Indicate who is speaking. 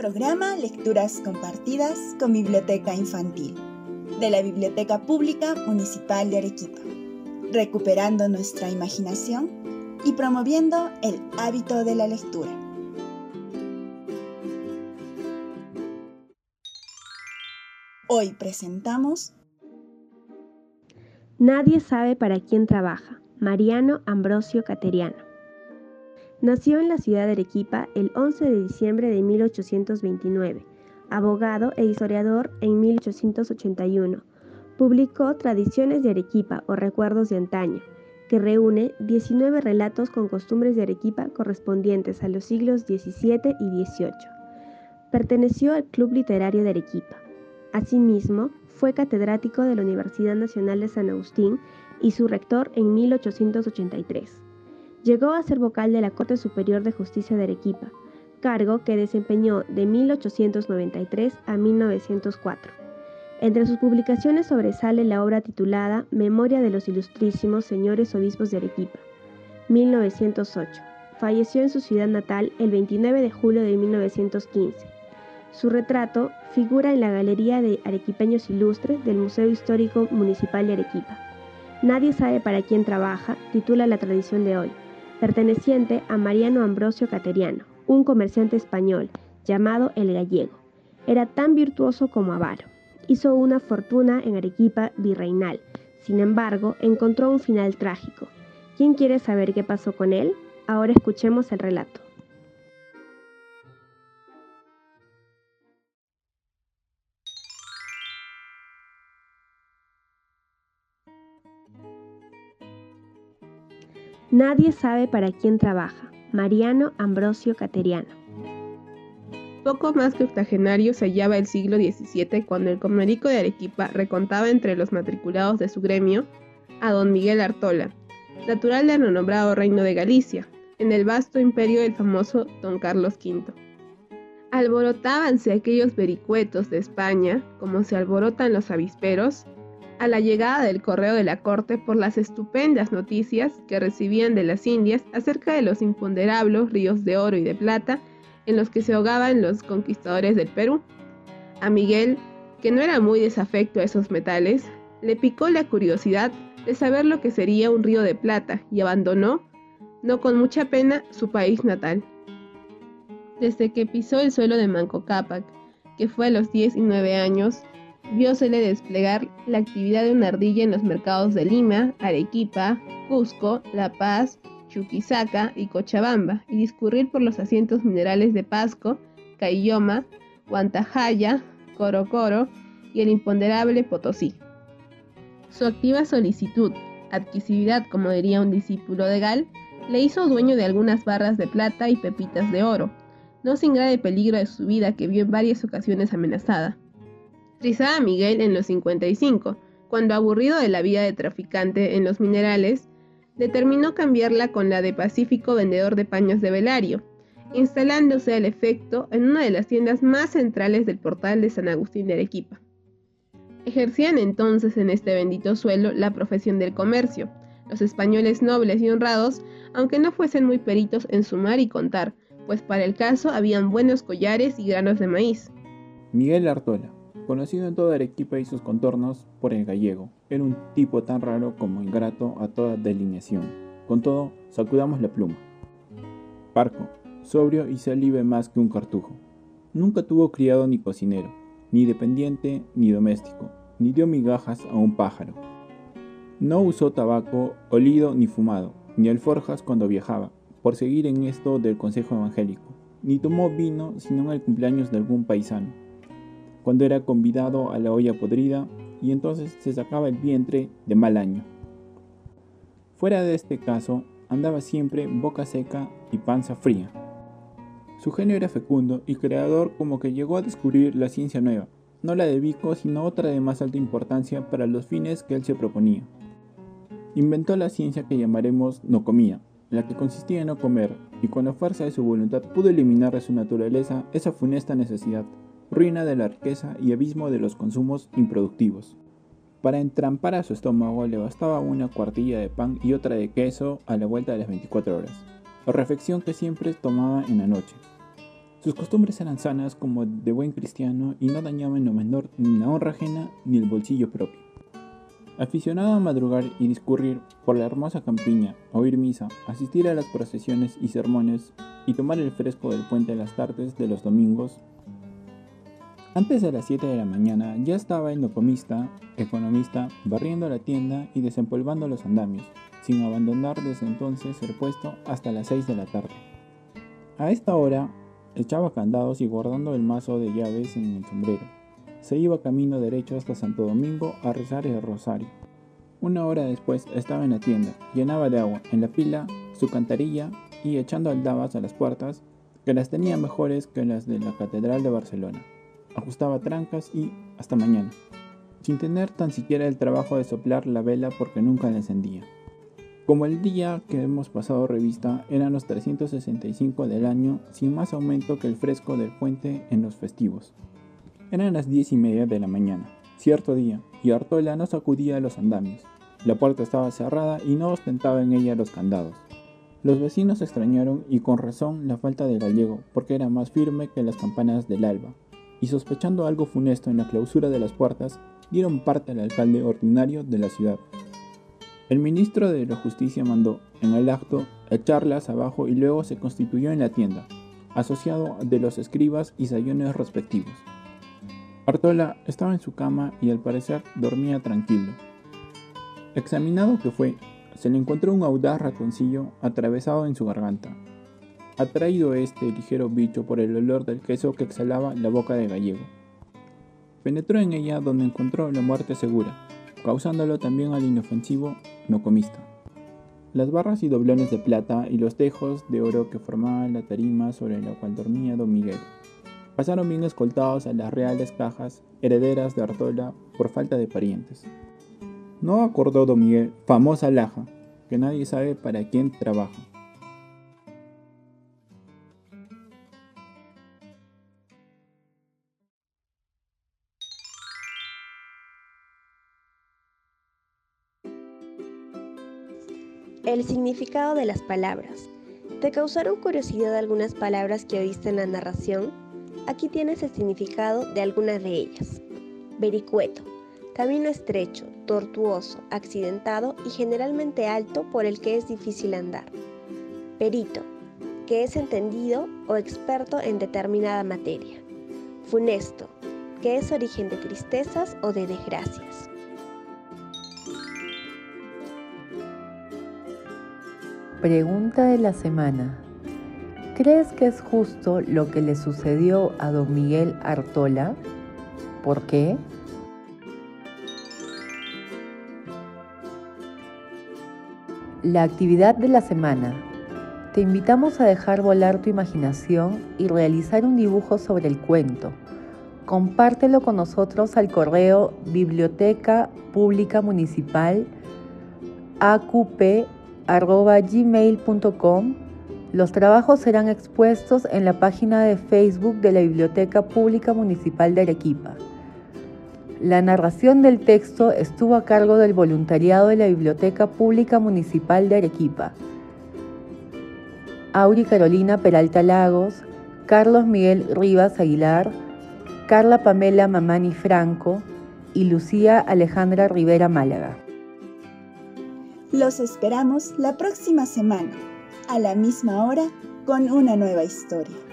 Speaker 1: Programa Lecturas Compartidas con Biblioteca Infantil de la Biblioteca Pública Municipal de Arequipa, recuperando nuestra imaginación y promoviendo el hábito de la lectura. Hoy presentamos
Speaker 2: Nadie sabe para quién trabaja. Mariano Ambrosio Cateriano. Nació en la ciudad de Arequipa el 11 de diciembre de 1829. Abogado e historiador en 1881. Publicó Tradiciones de Arequipa o Recuerdos de Antaño, que reúne 19 relatos con costumbres de Arequipa correspondientes a los siglos XVII y XVIII. Perteneció al Club Literario de Arequipa. Asimismo, fue catedrático de la Universidad Nacional de San Agustín y su rector en 1883. Llegó a ser vocal de la Corte Superior de Justicia de Arequipa, cargo que desempeñó de 1893 a 1904. Entre sus publicaciones sobresale la obra titulada Memoria de los Ilustrísimos Señores Obispos de Arequipa, 1908. Falleció en su ciudad natal el 29 de julio de 1915. Su retrato figura en la Galería de Arequipeños Ilustres del Museo Histórico Municipal de Arequipa. Nadie sabe para quién trabaja, titula la tradición de hoy, perteneciente a Mariano Ambrosio Cateriano, un comerciante español llamado El Gallego. Era tan virtuoso como avaro. Hizo una fortuna en Arequipa virreinal. Sin embargo, encontró un final trágico. ¿Quién quiere saber qué pasó con él? Ahora escuchemos el relato. Nadie sabe para quién trabaja. Mariano Ambrosio Cateriano.
Speaker 3: Poco más que octogenario se hallaba el siglo XVII cuando el comerico de Arequipa recontaba entre los matriculados de su gremio a don Miguel Artola, natural del renombrado reino de Galicia, en el vasto imperio del famoso don Carlos V. Alborotábanse aquellos vericuetos de España, como se alborotan los avisperos, a la llegada del correo de la corte por las estupendas noticias que recibían de las Indias acerca de los imponderables ríos de oro y de plata en los que se ahogaban los conquistadores del Perú. A Miguel, que no era muy desafecto a esos metales, le picó la curiosidad de saber lo que sería un río de plata y abandonó, no con mucha pena, su país natal. Desde que pisó el suelo de Manco Cápac, que fue a los 19 años, viósele desplegar la actividad de una ardilla en los mercados de Lima, Arequipa, Cusco, La Paz, Chuquisaca y Cochabamba, y discurrir por los asientos minerales de Pasco, Cayoma, Guantajaya, Corocoro y el imponderable Potosí. Su activa solicitud, adquisividad como diría un discípulo de Gal, le hizo dueño de algunas barras de plata y pepitas de oro, no sin grave peligro de su vida que vio en varias ocasiones amenazada. Trizaba Miguel en los 55, cuando aburrido de la vida de traficante en los minerales, determinó cambiarla con la de pacífico vendedor de paños de velario, instalándose al efecto en una de las tiendas más centrales del portal de San Agustín de Arequipa. Ejercían entonces en este bendito suelo la profesión del comercio, los españoles nobles y honrados, aunque no fuesen muy peritos en sumar y contar, pues para el caso habían buenos collares y granos de maíz.
Speaker 4: Miguel Artola conocido en toda Arequipa y sus contornos por el gallego. Era un tipo tan raro como ingrato a toda delineación. Con todo, sacudamos la pluma. Parco, sobrio y salive más que un cartujo. Nunca tuvo criado ni cocinero, ni dependiente ni doméstico, ni dio migajas a un pájaro. No usó tabaco olido ni fumado, ni alforjas cuando viajaba, por seguir en esto del consejo evangélico, ni tomó vino sino en el cumpleaños de algún paisano cuando era convidado a la olla podrida y entonces se sacaba el vientre de mal año. Fuera de este caso, andaba siempre boca seca y panza fría. Su genio era fecundo y creador como que llegó a descubrir la ciencia nueva, no la de Vico, sino otra de más alta importancia para los fines que él se proponía. Inventó la ciencia que llamaremos no comía, la que consistía en no comer, y con la fuerza de su voluntad pudo eliminar de su naturaleza esa funesta necesidad ruina de la riqueza y abismo de los consumos improductivos. Para entrampar a su estómago le bastaba una cuartilla de pan y otra de queso a la vuelta de las 24 horas, o refección que siempre tomaba en la noche. Sus costumbres eran sanas como de buen cristiano y no dañaban lo menor ni la honra ajena ni el bolsillo propio. Aficionado a madrugar y discurrir por la hermosa campiña, oír misa, asistir a las procesiones y sermones y tomar el fresco del puente a las tardes de los domingos, antes de las 7 de la mañana ya estaba el nocomista, economista, barriendo la tienda y desempolvando los andamios, sin abandonar desde entonces el puesto hasta las 6 de la tarde. A esta hora echaba candados y guardando el mazo de llaves en el sombrero. Se iba camino derecho hasta Santo Domingo a rezar el rosario. Una hora después estaba en la tienda, llenaba de agua en la pila su cantarilla y echando aldabas a las puertas, que las tenía mejores que las de la Catedral de Barcelona ajustaba trancas y hasta mañana, sin tener tan siquiera el trabajo de soplar la vela porque nunca la encendía. Como el día que hemos pasado revista eran los 365 del año, sin más aumento que el fresco del puente en los festivos. Eran las diez y media de la mañana, cierto día, y Artola no sacudía los andamios. La puerta estaba cerrada y no ostentaba en ella los candados. Los vecinos extrañaron y con razón la falta del gallego, porque era más firme que las campanas del alba, y sospechando algo funesto en la clausura de las puertas, dieron parte al alcalde ordinario de la ciudad. El ministro de la Justicia mandó, en el acto, echarlas abajo y luego se constituyó en la tienda, asociado de los escribas y sayones respectivos. Artola estaba en su cama y al parecer dormía tranquilo. Examinado que fue, se le encontró un audaz ratoncillo atravesado en su garganta, atraído este ligero bicho por el olor del queso que exhalaba la boca de gallego. Penetró en ella donde encontró la muerte segura, causándolo también al inofensivo nocomista. Las barras y doblones de plata y los tejos de oro que formaban la tarima sobre la cual dormía don Miguel pasaron bien escoltados a las reales cajas herederas de Artola por falta de parientes. No acordó don Miguel, famosa laja, que nadie sabe para quién trabaja.
Speaker 2: El significado de las palabras. ¿Te causaron curiosidad algunas palabras que oíste en la narración? Aquí tienes el significado de algunas de ellas. Vericueto. Camino estrecho, tortuoso, accidentado y generalmente alto por el que es difícil andar. Perito. Que es entendido o experto en determinada materia. Funesto. Que es origen de tristezas o de desgracias.
Speaker 5: Pregunta de la semana. ¿Crees que es justo lo que le sucedió a don Miguel Artola? ¿Por qué? La actividad de la semana. Te invitamos a dejar volar tu imaginación y realizar un dibujo sobre el cuento. Compártelo con nosotros al correo biblioteca pública municipal AQP gmail.com. Los trabajos serán expuestos en la página de Facebook de la Biblioteca Pública Municipal de Arequipa. La narración del texto estuvo a cargo del voluntariado de la Biblioteca Pública Municipal de Arequipa. Auri Carolina Peralta Lagos, Carlos Miguel Rivas Aguilar, Carla Pamela Mamani Franco y Lucía Alejandra Rivera Málaga.
Speaker 1: Los esperamos la próxima semana, a la misma hora, con una nueva historia.